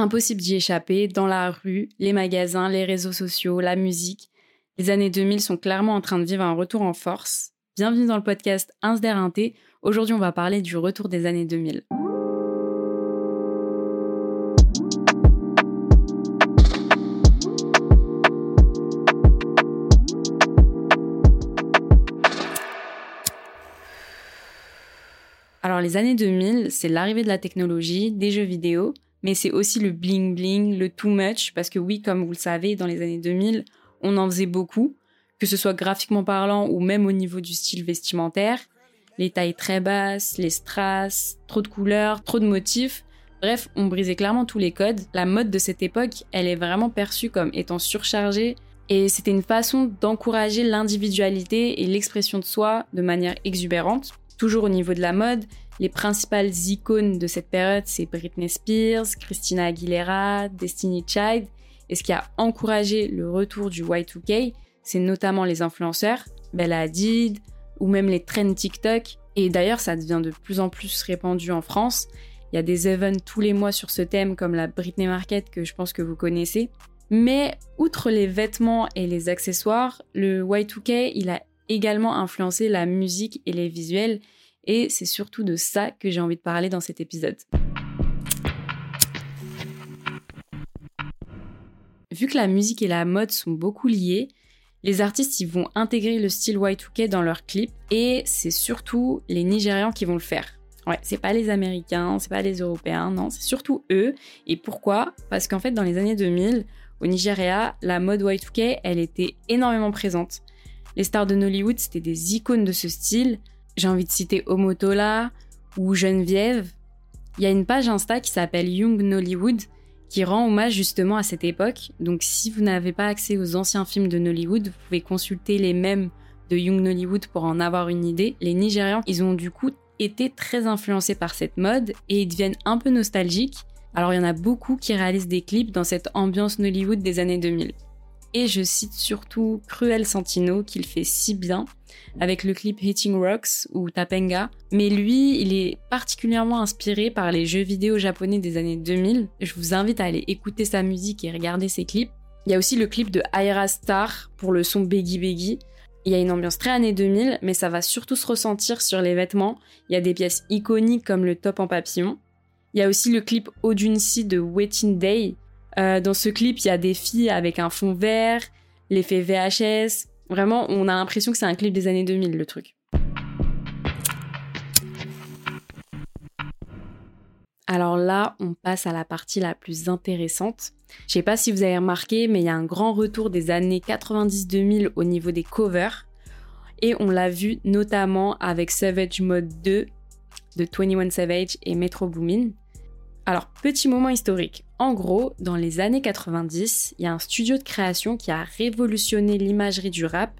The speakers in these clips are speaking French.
Impossible d'y échapper, dans la rue, les magasins, les réseaux sociaux, la musique. Les années 2000 sont clairement en train de vivre un retour en force. Bienvenue dans le podcast Insder Aujourd'hui, on va parler du retour des années 2000. Alors les années 2000, c'est l'arrivée de la technologie, des jeux vidéo, mais c'est aussi le bling bling, le too much, parce que oui, comme vous le savez, dans les années 2000, on en faisait beaucoup, que ce soit graphiquement parlant ou même au niveau du style vestimentaire. Les tailles très basses, les strass, trop de couleurs, trop de motifs. Bref, on brisait clairement tous les codes. La mode de cette époque, elle est vraiment perçue comme étant surchargée et c'était une façon d'encourager l'individualité et l'expression de soi de manière exubérante. Toujours au niveau de la mode, les principales icônes de cette période, c'est Britney Spears, Christina Aguilera, Destiny Child. Et ce qui a encouragé le retour du Y2K, c'est notamment les influenceurs, Bella Hadid, ou même les trends TikTok. Et d'ailleurs, ça devient de plus en plus répandu en France. Il y a des events tous les mois sur ce thème, comme la Britney Market, que je pense que vous connaissez. Mais outre les vêtements et les accessoires, le Y2K, il a également influencé la musique et les visuels, et c'est surtout de ça que j'ai envie de parler dans cet épisode. Vu que la musique et la mode sont beaucoup liées, les artistes ils vont intégrer le style Y2K dans leurs clips et c'est surtout les Nigérians qui vont le faire. Ouais, c'est pas les Américains, c'est pas les Européens, non, c'est surtout eux. Et pourquoi? Parce qu'en fait, dans les années 2000, au Nigeria, la mode Y2K, elle était énormément présente. Les stars de Nollywood, c'était des icônes de ce style. J'ai envie de citer Omotola ou Geneviève. Il y a une page Insta qui s'appelle Young Nollywood qui rend hommage justement à cette époque. Donc si vous n'avez pas accès aux anciens films de Nollywood, vous pouvez consulter les mêmes de Young Nollywood pour en avoir une idée. Les Nigérians, ils ont du coup été très influencés par cette mode et ils deviennent un peu nostalgiques. Alors il y en a beaucoup qui réalisent des clips dans cette ambiance Nollywood des années 2000. Et je cite surtout Cruel Santino, qu'il fait si bien, avec le clip Hitting Rocks ou Tapenga. Mais lui, il est particulièrement inspiré par les jeux vidéo japonais des années 2000. Je vous invite à aller écouter sa musique et regarder ses clips. Il y a aussi le clip de Aira Star pour le son Beggy Beggy. Il y a une ambiance très années 2000, mais ça va surtout se ressentir sur les vêtements. Il y a des pièces iconiques comme le top en papillon. Il y a aussi le clip Odunsi de Waiting Day, euh, dans ce clip, il y a des filles avec un fond vert, l'effet VHS. Vraiment, on a l'impression que c'est un clip des années 2000, le truc. Alors là, on passe à la partie la plus intéressante. Je sais pas si vous avez remarqué, mais il y a un grand retour des années 90-2000 au niveau des covers. Et on l'a vu notamment avec Savage Mode 2 de 21 Savage et Metro Boomin. Alors, petit moment historique. En gros, dans les années 90, il y a un studio de création qui a révolutionné l'imagerie du rap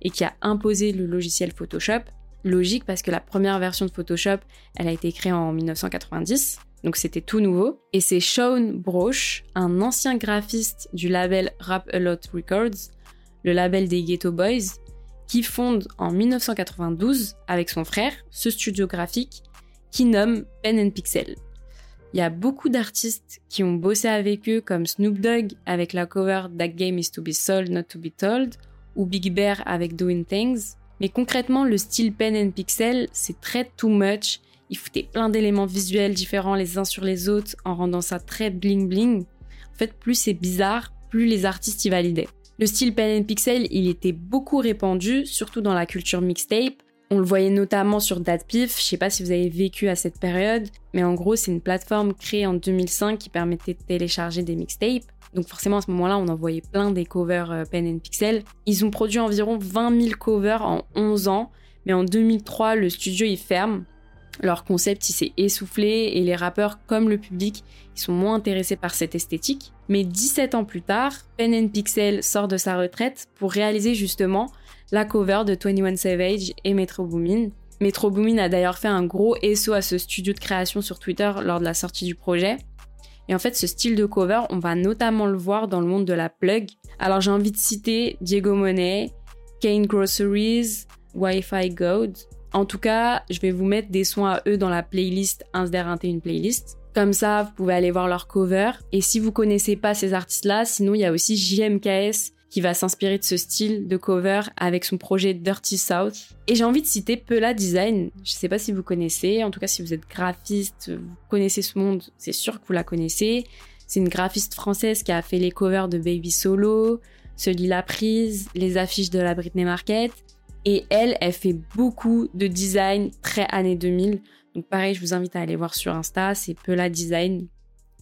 et qui a imposé le logiciel Photoshop. Logique parce que la première version de Photoshop, elle a été créée en 1990, donc c'était tout nouveau. Et c'est Sean Broche, un ancien graphiste du label Rap A Lot Records, le label des Ghetto Boys, qui fonde en 1992 avec son frère ce studio graphique qui nomme Pen and Pixel. Il y a beaucoup d'artistes qui ont bossé avec eux, comme Snoop Dogg avec la cover That Game is to be sold, not to be told, ou Big Bear avec Doing Things. Mais concrètement, le style pen and pixel, c'est très too much. Il foutait plein d'éléments visuels différents les uns sur les autres en rendant ça très bling bling. En fait, plus c'est bizarre, plus les artistes y validaient. Le style pen and pixel, il était beaucoup répandu, surtout dans la culture mixtape, on le voyait notamment sur DatPiff, je sais pas si vous avez vécu à cette période, mais en gros c'est une plateforme créée en 2005 qui permettait de télécharger des mixtapes. Donc forcément à ce moment-là on envoyait plein des covers euh, Pen and Pixel. Ils ont produit environ 20 000 covers en 11 ans, mais en 2003 le studio il ferme. Leur concept s'est essoufflé et les rappeurs comme le public ils sont moins intéressés par cette esthétique. Mais 17 ans plus tard, Pen Pixel sort de sa retraite pour réaliser justement la cover de 21 Savage et Metro Boomin. Metro Boomin a d'ailleurs fait un gros SO à ce studio de création sur Twitter lors de la sortie du projet. Et en fait, ce style de cover, on va notamment le voir dans le monde de la plug. Alors j'ai envie de citer Diego Monet, Kane Groceries, Wi-Fi God. En tout cas, je vais vous mettre des sons à eux dans la playlist Insder une playlist. Comme ça, vous pouvez aller voir leur cover. Et si vous connaissez pas ces artistes-là, sinon il y a aussi JMKS qui va s'inspirer de ce style de cover avec son projet Dirty South. Et j'ai envie de citer Pela Design. Je sais pas si vous connaissez, en tout cas si vous êtes graphiste, vous connaissez ce monde, c'est sûr que vous la connaissez. C'est une graphiste française qui a fait les covers de Baby Solo, celui La Prise, les affiches de la Britney Market. Et elle, elle fait beaucoup de design très années 2000. Donc pareil, je vous invite à aller voir sur Insta, c'est Pela Design.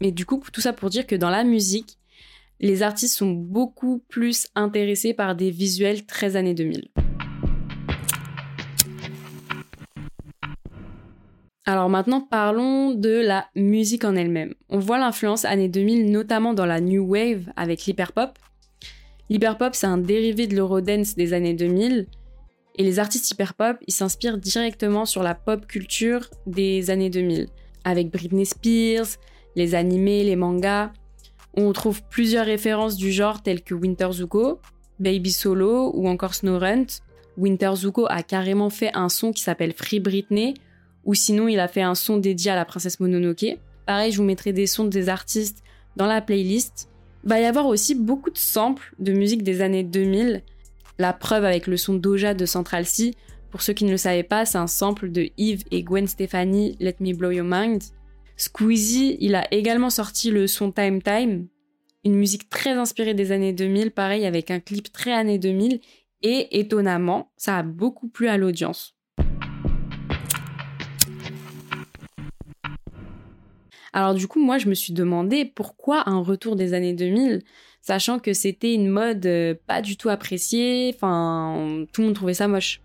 Mais du coup, tout ça pour dire que dans la musique, les artistes sont beaucoup plus intéressés par des visuels très années 2000. Alors maintenant parlons de la musique en elle-même. On voit l'influence années 2000 notamment dans la new wave avec l'hyperpop. L'hyperpop c'est un dérivé de l'eurodance des années 2000 et les artistes hyperpop ils s'inspirent directement sur la pop culture des années 2000 avec Britney Spears, les animés, les mangas. On trouve plusieurs références du genre telles que Winter Zuko, Baby Solo ou encore Snow Runt. Winter Zuko a carrément fait un son qui s'appelle Free Britney, ou sinon il a fait un son dédié à la princesse Mononoke. Pareil, je vous mettrai des sons des artistes dans la playlist. Va y avoir aussi beaucoup de samples de musique des années 2000. La preuve avec le son Doja de Central C. Pour ceux qui ne le savaient pas, c'est un sample de Yves et Gwen Stefani, Let Me Blow Your Mind. Squeezie, il a également sorti le son Time Time, une musique très inspirée des années 2000, pareil avec un clip très années 2000, et étonnamment, ça a beaucoup plu à l'audience. Alors du coup, moi, je me suis demandé pourquoi un retour des années 2000, sachant que c'était une mode euh, pas du tout appréciée, enfin, tout le monde trouvait ça moche.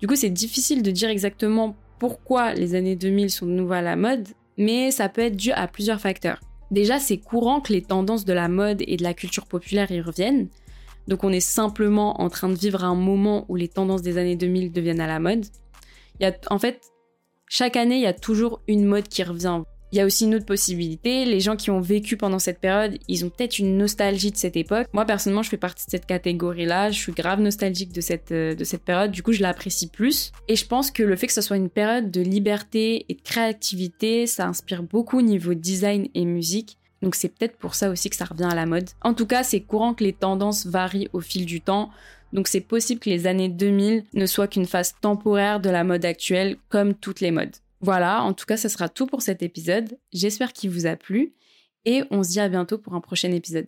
Du coup, c'est difficile de dire exactement pourquoi les années 2000 sont de nouveau à la mode, mais ça peut être dû à plusieurs facteurs. Déjà, c'est courant que les tendances de la mode et de la culture populaire y reviennent. Donc on est simplement en train de vivre un moment où les tendances des années 2000 deviennent à la mode. Il y a, en fait, chaque année, il y a toujours une mode qui revient. Il y a aussi une autre possibilité, les gens qui ont vécu pendant cette période, ils ont peut-être une nostalgie de cette époque. Moi personnellement, je fais partie de cette catégorie-là, je suis grave nostalgique de cette, euh, de cette période, du coup je l'apprécie plus. Et je pense que le fait que ce soit une période de liberté et de créativité, ça inspire beaucoup au niveau design et musique. Donc c'est peut-être pour ça aussi que ça revient à la mode. En tout cas, c'est courant que les tendances varient au fil du temps. Donc c'est possible que les années 2000 ne soient qu'une phase temporaire de la mode actuelle, comme toutes les modes. Voilà, en tout cas, ce sera tout pour cet épisode. J'espère qu'il vous a plu et on se dit à bientôt pour un prochain épisode.